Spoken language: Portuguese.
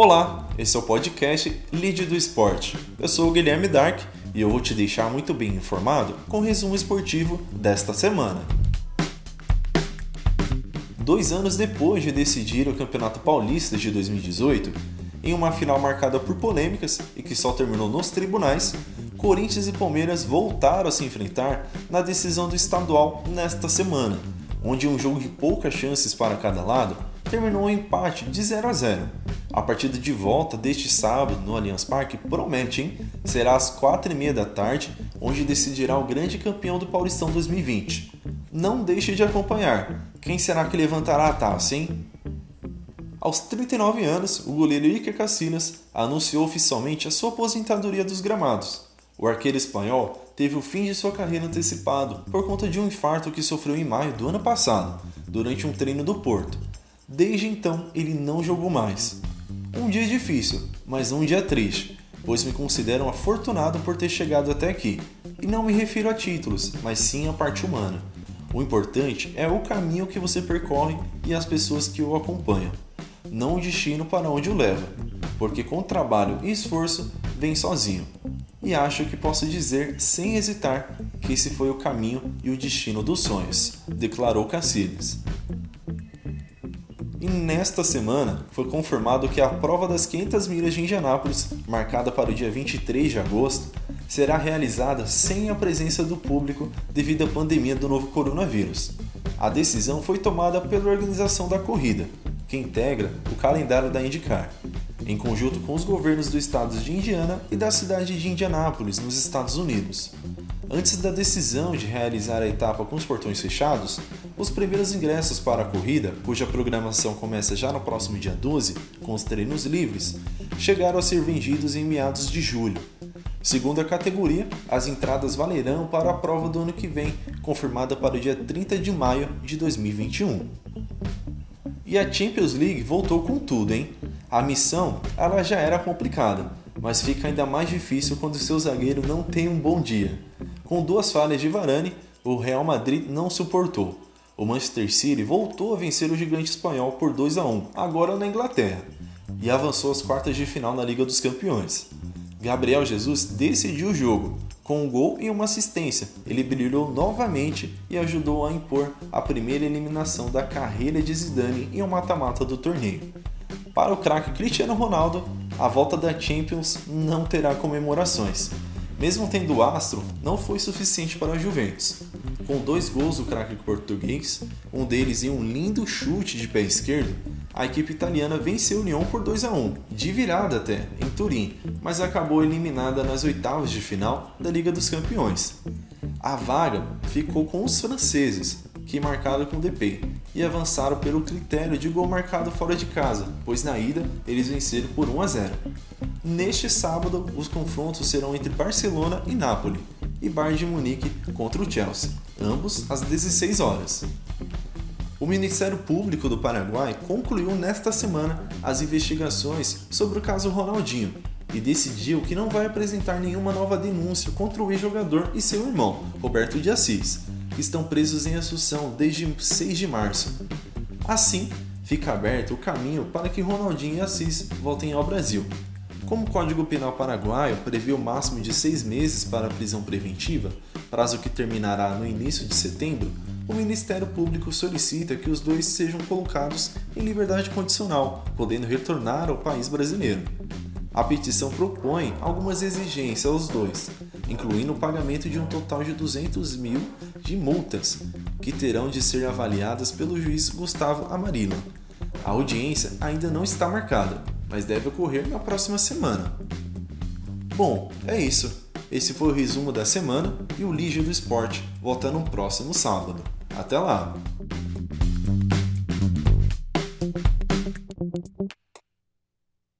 Olá, esse é o podcast Lead do Esporte. Eu sou o Guilherme Dark e eu vou te deixar muito bem informado com o resumo esportivo desta semana. Dois anos depois de decidir o Campeonato Paulista de 2018, em uma final marcada por polêmicas e que só terminou nos tribunais, Corinthians e Palmeiras voltaram a se enfrentar na decisão do estadual nesta semana, onde um jogo de poucas chances para cada lado terminou um empate de 0 a 0. A partida de volta deste sábado no Allianz Parque promete, hein? Será às 4h30 da tarde, onde decidirá o grande campeão do Paulistão 2020. Não deixe de acompanhar. Quem será que levantará a taça, hein? Aos 39 anos, o goleiro Iker Casillas anunciou oficialmente a sua aposentadoria dos gramados. O arqueiro espanhol teve o fim de sua carreira antecipado por conta de um infarto que sofreu em maio do ano passado, durante um treino do Porto. Desde então, ele não jogou mais. Um dia difícil, mas um dia triste, pois me considero afortunado por ter chegado até aqui. E não me refiro a títulos, mas sim à parte humana. O importante é o caminho que você percorre e as pessoas que o acompanham, não o destino para onde o leva, porque com trabalho e esforço vem sozinho e acho que posso dizer sem hesitar que esse foi o caminho e o destino dos sonhos, declarou Cacilhas. E nesta semana foi confirmado que a prova das 500 milhas de Indianápolis, marcada para o dia 23 de agosto, será realizada sem a presença do público devido à pandemia do novo coronavírus. A decisão foi tomada pela organização da corrida, que integra o calendário da IndyCar, em conjunto com os governos dos estados de Indiana e da cidade de Indianápolis, nos Estados Unidos. Antes da decisão de realizar a etapa com os portões fechados, os primeiros ingressos para a corrida, cuja programação começa já no próximo dia 12, com os treinos livres, chegaram a ser vendidos em meados de julho. Segundo a categoria, as entradas valerão para a prova do ano que vem, confirmada para o dia 30 de maio de 2021. E a Champions League voltou com tudo, hein? A missão ela já era complicada, mas fica ainda mais difícil quando seu zagueiro não tem um bom dia. Com duas falhas de Varane, o Real Madrid não suportou. O Manchester City voltou a vencer o gigante espanhol por 2 a 1, agora na Inglaterra, e avançou às quartas de final na Liga dos Campeões. Gabriel Jesus decidiu o jogo, com um gol e uma assistência. Ele brilhou novamente e ajudou a impor a primeira eliminação da carreira de Zidane em um mata-mata do torneio. Para o craque Cristiano Ronaldo, a volta da Champions não terá comemorações. Mesmo tendo astro, não foi suficiente para a Juventus. Com dois gols do craque português, um deles em um lindo chute de pé esquerdo, a equipe italiana venceu o Lyon por 2 a 1, de virada até, em Turim, mas acabou eliminada nas oitavas de final da Liga dos Campeões. A vaga ficou com os franceses, que marcaram com DP, e avançaram pelo critério de gol marcado fora de casa, pois na ida eles venceram por 1 a 0. Neste sábado, os confrontos serão entre Barcelona e Nápoles, e Bayern de Munique contra o Chelsea, ambos às 16 horas. O Ministério Público do Paraguai concluiu nesta semana as investigações sobre o caso Ronaldinho e decidiu que não vai apresentar nenhuma nova denúncia contra o ex-jogador e seu irmão, Roberto de Assis, que estão presos em Assunção desde 6 de março. Assim, fica aberto o caminho para que Ronaldinho e Assis voltem ao Brasil. Como o Código Penal paraguaio prevê o máximo de seis meses para a prisão preventiva, prazo que terminará no início de setembro, o Ministério Público solicita que os dois sejam colocados em liberdade condicional, podendo retornar ao país brasileiro. A petição propõe algumas exigências aos dois, incluindo o pagamento de um total de 200 mil de multas, que terão de ser avaliadas pelo juiz Gustavo Amarillo. A audiência ainda não está marcada, mas deve ocorrer na próxima semana. Bom, é isso. Esse foi o resumo da semana e o Lígia do Esporte volta no próximo sábado. Até lá!